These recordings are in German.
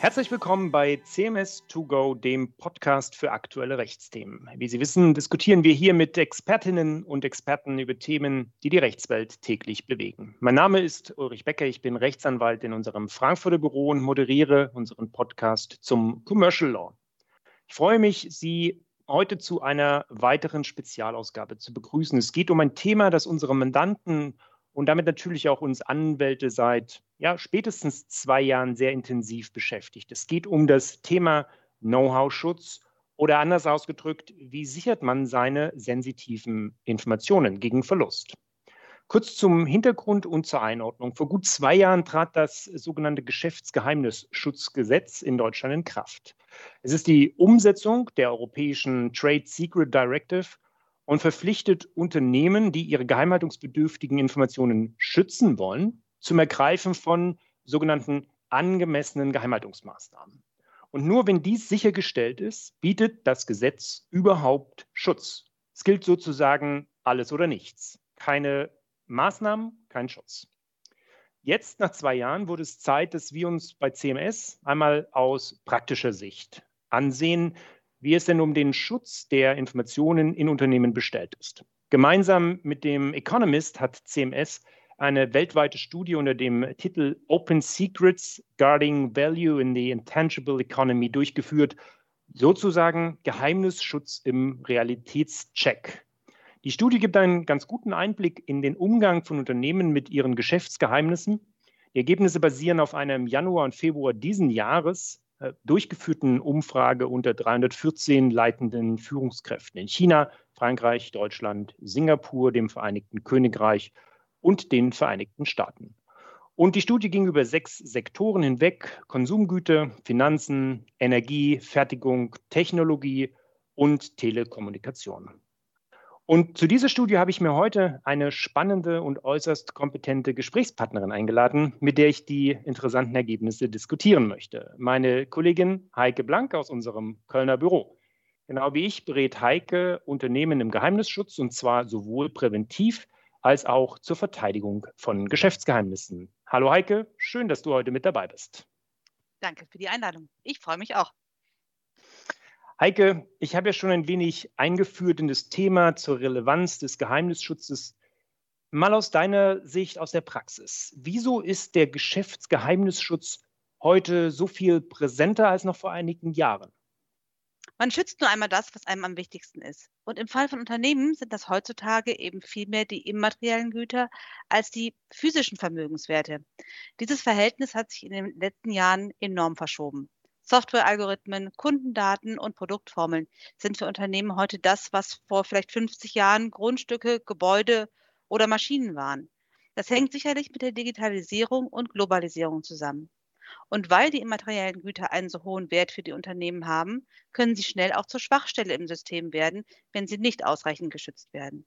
Herzlich willkommen bei CMS2Go, dem Podcast für aktuelle Rechtsthemen. Wie Sie wissen, diskutieren wir hier mit Expertinnen und Experten über Themen, die die Rechtswelt täglich bewegen. Mein Name ist Ulrich Becker, ich bin Rechtsanwalt in unserem Frankfurter Büro und moderiere unseren Podcast zum Commercial Law. Ich freue mich, Sie heute zu einer weiteren Spezialausgabe zu begrüßen. Es geht um ein Thema, das unsere Mandanten und damit natürlich auch uns Anwälte seit ja, spätestens zwei Jahren sehr intensiv beschäftigt. Es geht um das Thema Know-how-Schutz oder anders ausgedrückt, wie sichert man seine sensitiven Informationen gegen Verlust? Kurz zum Hintergrund und zur Einordnung. Vor gut zwei Jahren trat das sogenannte Geschäftsgeheimnisschutzgesetz in Deutschland in Kraft. Es ist die Umsetzung der europäischen Trade Secret Directive und verpflichtet Unternehmen, die ihre geheimhaltungsbedürftigen Informationen schützen wollen, zum Ergreifen von sogenannten angemessenen Geheimhaltungsmaßnahmen. Und nur wenn dies sichergestellt ist, bietet das Gesetz überhaupt Schutz. Es gilt sozusagen alles oder nichts. Keine Maßnahmen, kein Schutz. Jetzt, nach zwei Jahren, wurde es Zeit, dass wir uns bei CMS einmal aus praktischer Sicht ansehen, wie es denn um den Schutz der Informationen in Unternehmen bestellt ist. Gemeinsam mit dem Economist hat CMS eine weltweite Studie unter dem Titel Open Secrets Guarding Value in the Intangible Economy durchgeführt, sozusagen Geheimnisschutz im Realitätscheck. Die Studie gibt einen ganz guten Einblick in den Umgang von Unternehmen mit ihren Geschäftsgeheimnissen. Die Ergebnisse basieren auf einer im Januar und Februar diesen Jahres durchgeführten Umfrage unter 314 leitenden Führungskräften in China, Frankreich, Deutschland, Singapur, dem Vereinigten Königreich und den Vereinigten Staaten. Und die Studie ging über sechs Sektoren hinweg, Konsumgüter, Finanzen, Energie, Fertigung, Technologie und Telekommunikation. Und zu dieser Studie habe ich mir heute eine spannende und äußerst kompetente Gesprächspartnerin eingeladen, mit der ich die interessanten Ergebnisse diskutieren möchte. Meine Kollegin Heike Blank aus unserem Kölner Büro. Genau wie ich berät Heike Unternehmen im Geheimnisschutz und zwar sowohl präventiv als auch zur Verteidigung von Geschäftsgeheimnissen. Hallo Heike, schön, dass du heute mit dabei bist. Danke für die Einladung. Ich freue mich auch. Heike, ich habe ja schon ein wenig eingeführt in das Thema zur Relevanz des Geheimnisschutzes. Mal aus deiner Sicht, aus der Praxis. Wieso ist der Geschäftsgeheimnisschutz heute so viel präsenter als noch vor einigen Jahren? Man schützt nur einmal das, was einem am wichtigsten ist. Und im Fall von Unternehmen sind das heutzutage eben vielmehr die immateriellen Güter als die physischen Vermögenswerte. Dieses Verhältnis hat sich in den letzten Jahren enorm verschoben. Softwarealgorithmen, Kundendaten und Produktformeln sind für Unternehmen heute das, was vor vielleicht 50 Jahren Grundstücke, Gebäude oder Maschinen waren. Das hängt sicherlich mit der Digitalisierung und Globalisierung zusammen. Und weil die immateriellen Güter einen so hohen Wert für die Unternehmen haben, können sie schnell auch zur Schwachstelle im System werden, wenn sie nicht ausreichend geschützt werden.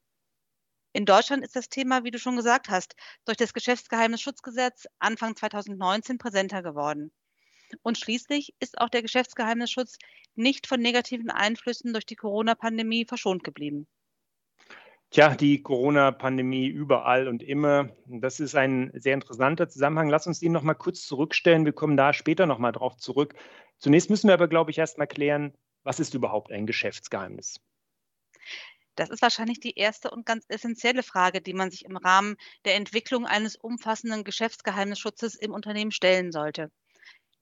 In Deutschland ist das Thema, wie du schon gesagt hast, durch das Geschäftsgeheimnisschutzgesetz Anfang 2019 präsenter geworden. Und schließlich ist auch der Geschäftsgeheimnisschutz nicht von negativen Einflüssen durch die Corona-Pandemie verschont geblieben. Tja, die Corona-Pandemie überall und immer. Das ist ein sehr interessanter Zusammenhang. Lass uns den noch mal kurz zurückstellen. Wir kommen da später noch mal drauf zurück. Zunächst müssen wir aber, glaube ich, erst mal klären, was ist überhaupt ein Geschäftsgeheimnis? Das ist wahrscheinlich die erste und ganz essentielle Frage, die man sich im Rahmen der Entwicklung eines umfassenden Geschäftsgeheimnisschutzes im Unternehmen stellen sollte.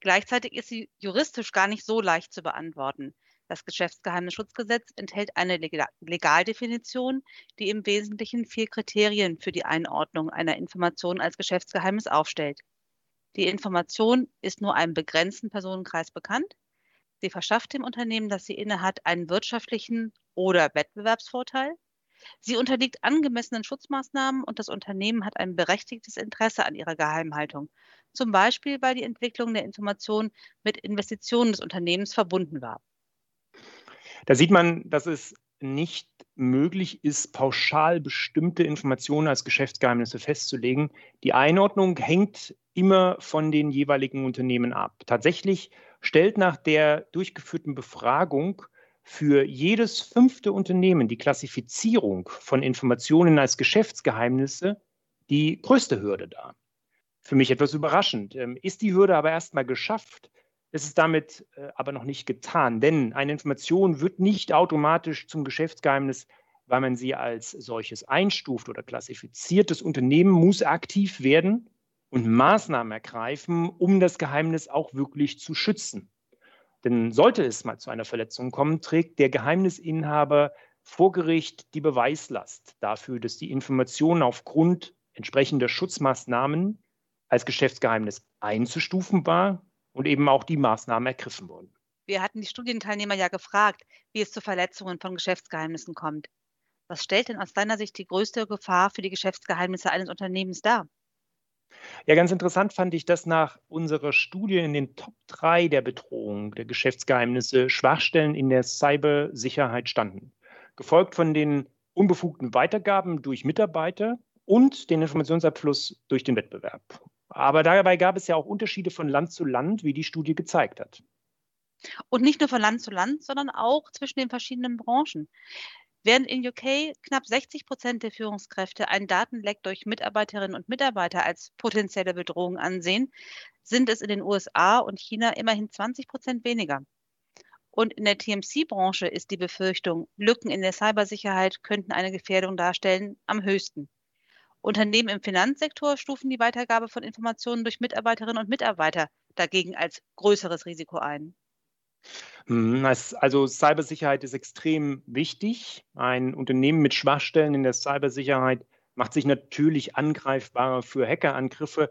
Gleichzeitig ist sie juristisch gar nicht so leicht zu beantworten. Das Geschäftsgeheimnisschutzgesetz enthält eine Legaldefinition, die im Wesentlichen vier Kriterien für die Einordnung einer Information als Geschäftsgeheimnis aufstellt. Die Information ist nur einem begrenzten Personenkreis bekannt. Sie verschafft dem Unternehmen, das sie innehat, einen wirtschaftlichen oder Wettbewerbsvorteil. Sie unterliegt angemessenen Schutzmaßnahmen und das Unternehmen hat ein berechtigtes Interesse an ihrer Geheimhaltung, zum Beispiel weil die Entwicklung der Information mit Investitionen des Unternehmens verbunden war. Da sieht man, dass es nicht möglich ist, pauschal bestimmte Informationen als Geschäftsgeheimnisse festzulegen. Die Einordnung hängt immer von den jeweiligen Unternehmen ab. Tatsächlich stellt nach der durchgeführten Befragung für jedes fünfte Unternehmen die Klassifizierung von Informationen als Geschäftsgeheimnisse die größte Hürde dar. Für mich etwas überraschend. Ähm, ist die Hürde aber erstmal geschafft, Es ist damit äh, aber noch nicht getan, denn eine Information wird nicht automatisch zum Geschäftsgeheimnis, weil man sie als solches einstuft oder klassifiziert. Das Unternehmen muss aktiv werden und Maßnahmen ergreifen, um das Geheimnis auch wirklich zu schützen. Denn sollte es mal zu einer Verletzung kommen, trägt der Geheimnisinhaber vor Gericht die Beweislast dafür, dass die Information aufgrund entsprechender Schutzmaßnahmen als Geschäftsgeheimnis einzustufen war und eben auch die Maßnahmen ergriffen wurden. Wir hatten die Studienteilnehmer ja gefragt, wie es zu Verletzungen von Geschäftsgeheimnissen kommt. Was stellt denn aus deiner Sicht die größte Gefahr für die Geschäftsgeheimnisse eines Unternehmens dar? Ja, ganz interessant fand ich, dass nach unserer Studie in den Top 3 der Bedrohung der Geschäftsgeheimnisse Schwachstellen in der Cybersicherheit standen, gefolgt von den unbefugten Weitergaben durch Mitarbeiter und den Informationsabfluss durch den Wettbewerb. Aber dabei gab es ja auch Unterschiede von Land zu Land, wie die Studie gezeigt hat. Und nicht nur von Land zu Land, sondern auch zwischen den verschiedenen Branchen. Während in UK knapp 60 Prozent der Führungskräfte einen Datenleck durch Mitarbeiterinnen und Mitarbeiter als potenzielle Bedrohung ansehen, sind es in den USA und China immerhin 20 Prozent weniger. Und in der TMC-Branche ist die Befürchtung, Lücken in der Cybersicherheit könnten eine Gefährdung darstellen, am höchsten. Unternehmen im Finanzsektor stufen die Weitergabe von Informationen durch Mitarbeiterinnen und Mitarbeiter dagegen als größeres Risiko ein. Mhm, also Cybersicherheit ist extrem wichtig. Ein Unternehmen mit Schwachstellen in der Cybersicherheit macht sich natürlich angreifbarer für Hackerangriffe.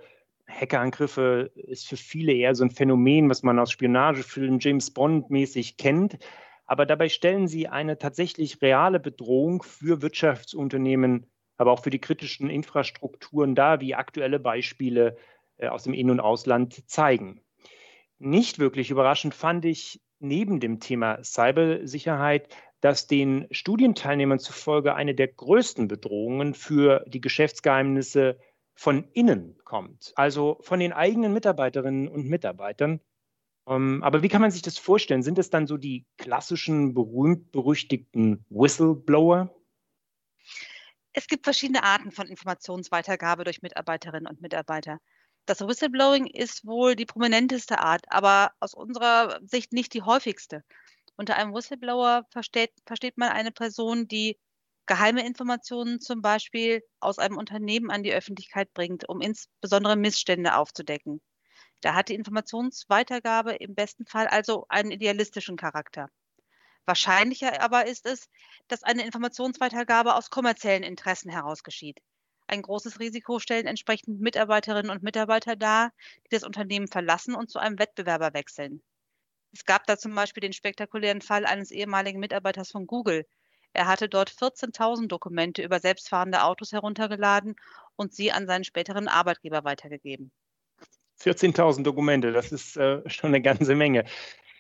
Hackerangriffe ist für viele eher so ein Phänomen, was man aus Spionagefilmen James Bond mäßig kennt. Aber dabei stellen sie eine tatsächlich reale Bedrohung für Wirtschaftsunternehmen aber auch für die kritischen Infrastrukturen dar, wie aktuelle Beispiele äh, aus dem In- und Ausland zeigen. Nicht wirklich überraschend fand ich neben dem Thema Cybersicherheit, dass den Studienteilnehmern zufolge eine der größten Bedrohungen für die Geschäftsgeheimnisse von innen kommt, also von den eigenen Mitarbeiterinnen und Mitarbeitern. Ähm, aber wie kann man sich das vorstellen? Sind es dann so die klassischen berühmt-berüchtigten Whistleblower? Es gibt verschiedene Arten von Informationsweitergabe durch Mitarbeiterinnen und Mitarbeiter. Das Whistleblowing ist wohl die prominenteste Art, aber aus unserer Sicht nicht die häufigste. Unter einem Whistleblower versteht, versteht man eine Person, die geheime Informationen zum Beispiel aus einem Unternehmen an die Öffentlichkeit bringt, um insbesondere Missstände aufzudecken. Da hat die Informationsweitergabe im besten Fall also einen idealistischen Charakter. Wahrscheinlicher aber ist es, dass eine Informationsweitergabe aus kommerziellen Interessen heraus geschieht. Ein großes Risiko stellen entsprechend Mitarbeiterinnen und Mitarbeiter dar, die das Unternehmen verlassen und zu einem Wettbewerber wechseln. Es gab da zum Beispiel den spektakulären Fall eines ehemaligen Mitarbeiters von Google. Er hatte dort 14.000 Dokumente über selbstfahrende Autos heruntergeladen und sie an seinen späteren Arbeitgeber weitergegeben. 14.000 Dokumente, das ist äh, schon eine ganze Menge.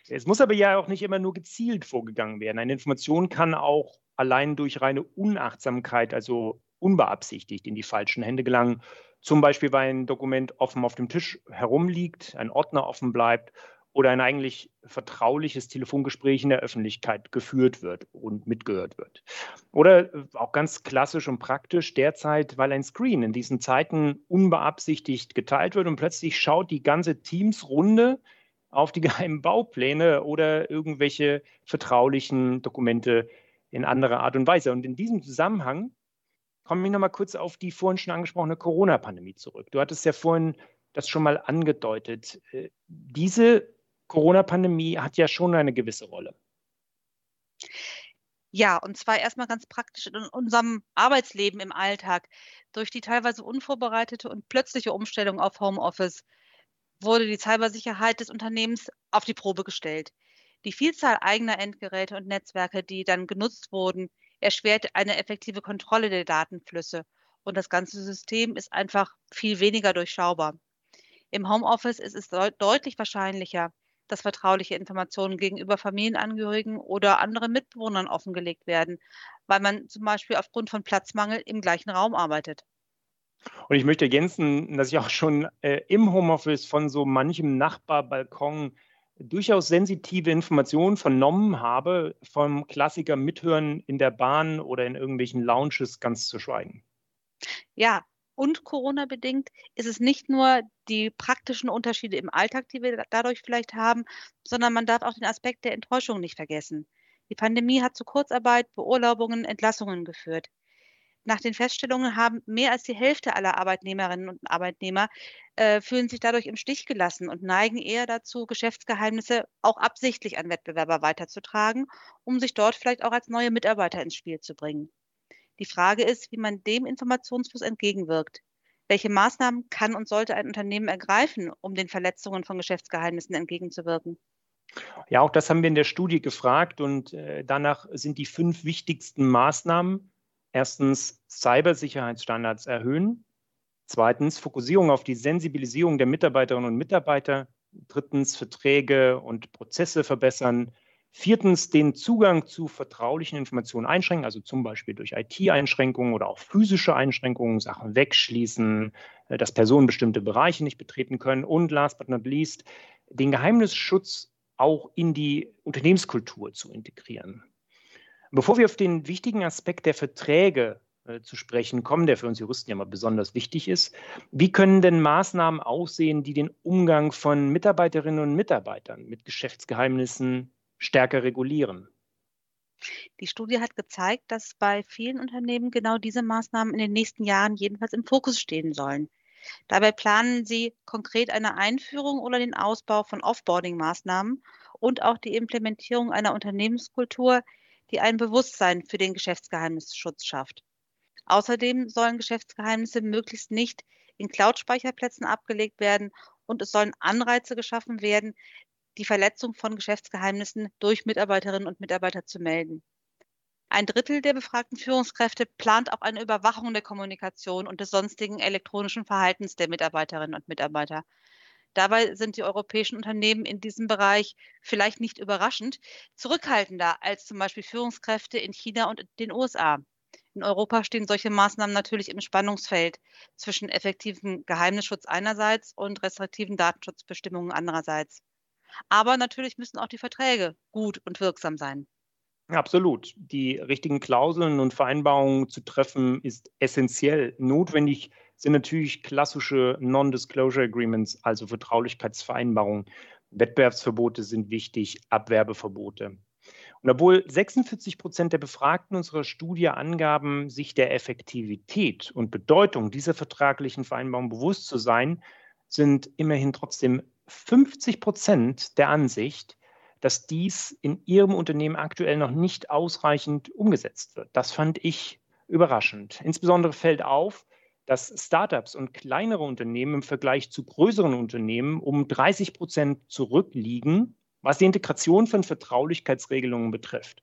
Es muss aber ja auch nicht immer nur gezielt vorgegangen werden. Eine Information kann auch allein durch reine Unachtsamkeit, also unbeabsichtigt, in die falschen Hände gelangen. Zum Beispiel, weil ein Dokument offen auf dem Tisch herumliegt, ein Ordner offen bleibt oder ein eigentlich vertrauliches Telefongespräch in der Öffentlichkeit geführt wird und mitgehört wird. Oder auch ganz klassisch und praktisch derzeit, weil ein Screen in diesen Zeiten unbeabsichtigt geteilt wird und plötzlich schaut die ganze Teams-Runde auf die geheimen Baupläne oder irgendwelche vertraulichen Dokumente in anderer Art und Weise. Und in diesem Zusammenhang komme ich nochmal kurz auf die vorhin schon angesprochene Corona-Pandemie zurück. Du hattest ja vorhin das schon mal angedeutet. Äh, diese Corona-Pandemie hat ja schon eine gewisse Rolle. Ja, und zwar erstmal ganz praktisch in unserem Arbeitsleben im Alltag. Durch die teilweise unvorbereitete und plötzliche Umstellung auf Homeoffice wurde die Cybersicherheit des Unternehmens auf die Probe gestellt. Die Vielzahl eigener Endgeräte und Netzwerke, die dann genutzt wurden, erschwert eine effektive Kontrolle der Datenflüsse und das ganze System ist einfach viel weniger durchschaubar. Im Homeoffice ist es deutlich wahrscheinlicher, dass vertrauliche Informationen gegenüber Familienangehörigen oder anderen Mitbewohnern offengelegt werden, weil man zum Beispiel aufgrund von Platzmangel im gleichen Raum arbeitet. Und ich möchte ergänzen, dass ich auch schon äh, im Homeoffice von so manchem Nachbarbalkon durchaus sensitive Informationen vernommen habe, vom Klassiker Mithören in der Bahn oder in irgendwelchen Lounges ganz zu schweigen. Ja, und Corona-bedingt ist es nicht nur die praktischen Unterschiede im Alltag, die wir dadurch vielleicht haben, sondern man darf auch den Aspekt der Enttäuschung nicht vergessen. Die Pandemie hat zu Kurzarbeit, Beurlaubungen, Entlassungen geführt. Nach den Feststellungen haben mehr als die Hälfte aller Arbeitnehmerinnen und Arbeitnehmer äh, fühlen sich dadurch im Stich gelassen und neigen eher dazu, Geschäftsgeheimnisse auch absichtlich an Wettbewerber weiterzutragen, um sich dort vielleicht auch als neue Mitarbeiter ins Spiel zu bringen. Die Frage ist, wie man dem Informationsfluss entgegenwirkt. Welche Maßnahmen kann und sollte ein Unternehmen ergreifen, um den Verletzungen von Geschäftsgeheimnissen entgegenzuwirken? Ja, auch das haben wir in der Studie gefragt und äh, danach sind die fünf wichtigsten Maßnahmen. Erstens Cybersicherheitsstandards erhöhen. Zweitens Fokussierung auf die Sensibilisierung der Mitarbeiterinnen und Mitarbeiter. Drittens Verträge und Prozesse verbessern. Viertens, den Zugang zu vertraulichen Informationen einschränken, also zum Beispiel durch IT-Einschränkungen oder auch physische Einschränkungen, Sachen wegschließen, äh, dass Personen bestimmte Bereiche nicht betreten können. Und last but not least, den Geheimnisschutz auch in die Unternehmenskultur zu integrieren. Bevor wir auf den wichtigen Aspekt der Verträge äh, zu sprechen kommen, der für uns Juristen ja mal besonders wichtig ist, wie können denn Maßnahmen aussehen, die den Umgang von Mitarbeiterinnen und Mitarbeitern mit Geschäftsgeheimnissen stärker regulieren. Die Studie hat gezeigt, dass bei vielen Unternehmen genau diese Maßnahmen in den nächsten Jahren jedenfalls im Fokus stehen sollen. Dabei planen sie konkret eine Einführung oder den Ausbau von Offboarding-Maßnahmen und auch die Implementierung einer Unternehmenskultur, die ein Bewusstsein für den Geschäftsgeheimnisschutz schafft. Außerdem sollen Geschäftsgeheimnisse möglichst nicht in Cloud-Speicherplätzen abgelegt werden und es sollen Anreize geschaffen werden, die Verletzung von Geschäftsgeheimnissen durch Mitarbeiterinnen und Mitarbeiter zu melden. Ein Drittel der befragten Führungskräfte plant auch eine Überwachung der Kommunikation und des sonstigen elektronischen Verhaltens der Mitarbeiterinnen und Mitarbeiter. Dabei sind die europäischen Unternehmen in diesem Bereich vielleicht nicht überraschend zurückhaltender als zum Beispiel Führungskräfte in China und den USA. In Europa stehen solche Maßnahmen natürlich im Spannungsfeld zwischen effektivem Geheimnisschutz einerseits und restriktiven Datenschutzbestimmungen andererseits. Aber natürlich müssen auch die Verträge gut und wirksam sein. Absolut. Die richtigen Klauseln und Vereinbarungen zu treffen ist essentiell. Notwendig sind natürlich klassische Non-Disclosure Agreements, also Vertraulichkeitsvereinbarungen. Wettbewerbsverbote sind wichtig, Abwerbeverbote. Und obwohl 46 Prozent der Befragten unserer Studie angaben, sich der Effektivität und Bedeutung dieser vertraglichen Vereinbarung bewusst zu sein, sind immerhin trotzdem 50 Prozent der Ansicht, dass dies in ihrem Unternehmen aktuell noch nicht ausreichend umgesetzt wird. Das fand ich überraschend. Insbesondere fällt auf, dass Startups und kleinere Unternehmen im Vergleich zu größeren Unternehmen um 30 Prozent zurückliegen, was die Integration von Vertraulichkeitsregelungen betrifft.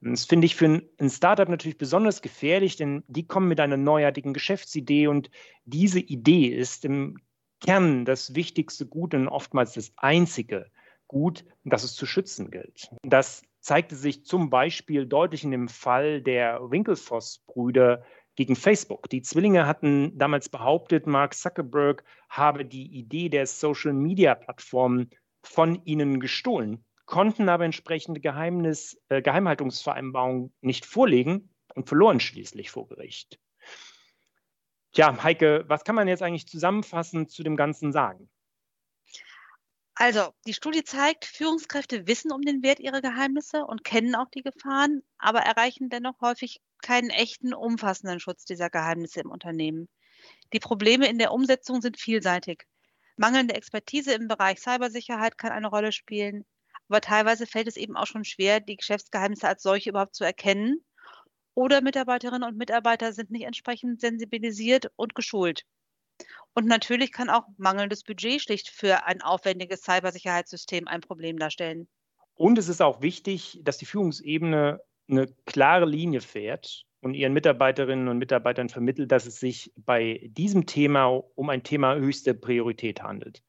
Das finde ich für ein Startup natürlich besonders gefährlich, denn die kommen mit einer neuartigen Geschäftsidee und diese Idee ist im Kern das wichtigste Gut und oftmals das einzige Gut, das es zu schützen gilt. Das zeigte sich zum Beispiel deutlich in dem Fall der Winklevoss-Brüder gegen Facebook. Die Zwillinge hatten damals behauptet, Mark Zuckerberg habe die Idee der Social-Media-Plattformen von ihnen gestohlen, konnten aber entsprechende Geheimnis, äh, Geheimhaltungsvereinbarungen nicht vorlegen und verloren schließlich vor Gericht. Tja, Heike, was kann man jetzt eigentlich zusammenfassend zu dem Ganzen sagen? Also, die Studie zeigt, Führungskräfte wissen um den Wert ihrer Geheimnisse und kennen auch die Gefahren, aber erreichen dennoch häufig keinen echten, umfassenden Schutz dieser Geheimnisse im Unternehmen. Die Probleme in der Umsetzung sind vielseitig. Mangelnde Expertise im Bereich Cybersicherheit kann eine Rolle spielen, aber teilweise fällt es eben auch schon schwer, die Geschäftsgeheimnisse als solche überhaupt zu erkennen oder Mitarbeiterinnen und Mitarbeiter sind nicht entsprechend sensibilisiert und geschult. Und natürlich kann auch mangelndes Budget schlicht für ein aufwendiges Cybersicherheitssystem ein Problem darstellen. Und es ist auch wichtig, dass die Führungsebene eine klare Linie fährt und ihren Mitarbeiterinnen und Mitarbeitern vermittelt, dass es sich bei diesem Thema um ein Thema höchster Priorität handelt.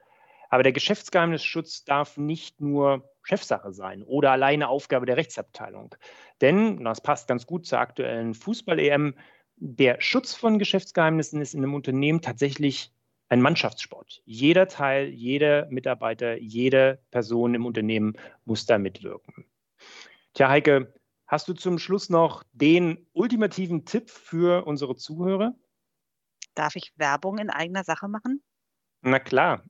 Aber der Geschäftsgeheimnisschutz darf nicht nur Chefsache sein oder alleine Aufgabe der Rechtsabteilung. Denn, das passt ganz gut zur aktuellen Fußball-EM, der Schutz von Geschäftsgeheimnissen ist in einem Unternehmen tatsächlich ein Mannschaftssport. Jeder Teil, jeder Mitarbeiter, jede Person im Unternehmen muss da mitwirken. Tja, Heike, hast du zum Schluss noch den ultimativen Tipp für unsere Zuhörer? Darf ich Werbung in eigener Sache machen? Na klar.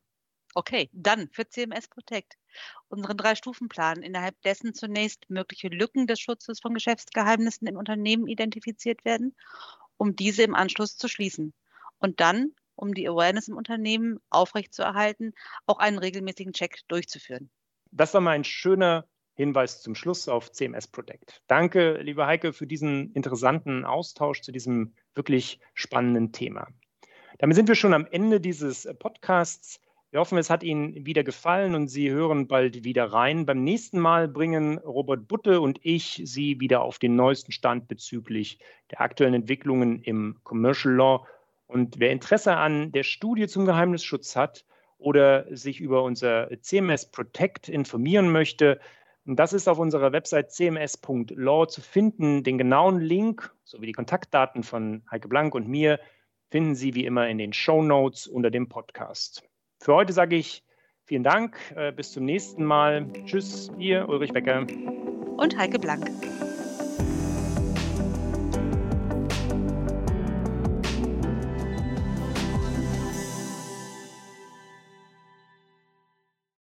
Okay, dann für CMS Protect. Unseren Drei-Stufen-Plan, innerhalb dessen zunächst mögliche Lücken des Schutzes von Geschäftsgeheimnissen im Unternehmen identifiziert werden, um diese im Anschluss zu schließen. Und dann, um die Awareness im Unternehmen aufrechtzuerhalten, auch einen regelmäßigen Check durchzuführen. Das war mal ein schöner Hinweis zum Schluss auf CMS Protect. Danke, liebe Heike, für diesen interessanten Austausch zu diesem wirklich spannenden Thema. Damit sind wir schon am Ende dieses Podcasts. Wir hoffen, es hat Ihnen wieder gefallen und Sie hören bald wieder rein. Beim nächsten Mal bringen Robert Butte und ich Sie wieder auf den neuesten Stand bezüglich der aktuellen Entwicklungen im Commercial Law. Und wer Interesse an der Studie zum Geheimnisschutz hat oder sich über unser CMS Protect informieren möchte, das ist auf unserer Website cms.law zu finden. Den genauen Link sowie die Kontaktdaten von Heike Blank und mir finden Sie wie immer in den Show Notes unter dem Podcast. Für heute sage ich vielen Dank, äh, bis zum nächsten Mal. Tschüss, ihr Ulrich Becker und Heike Blank.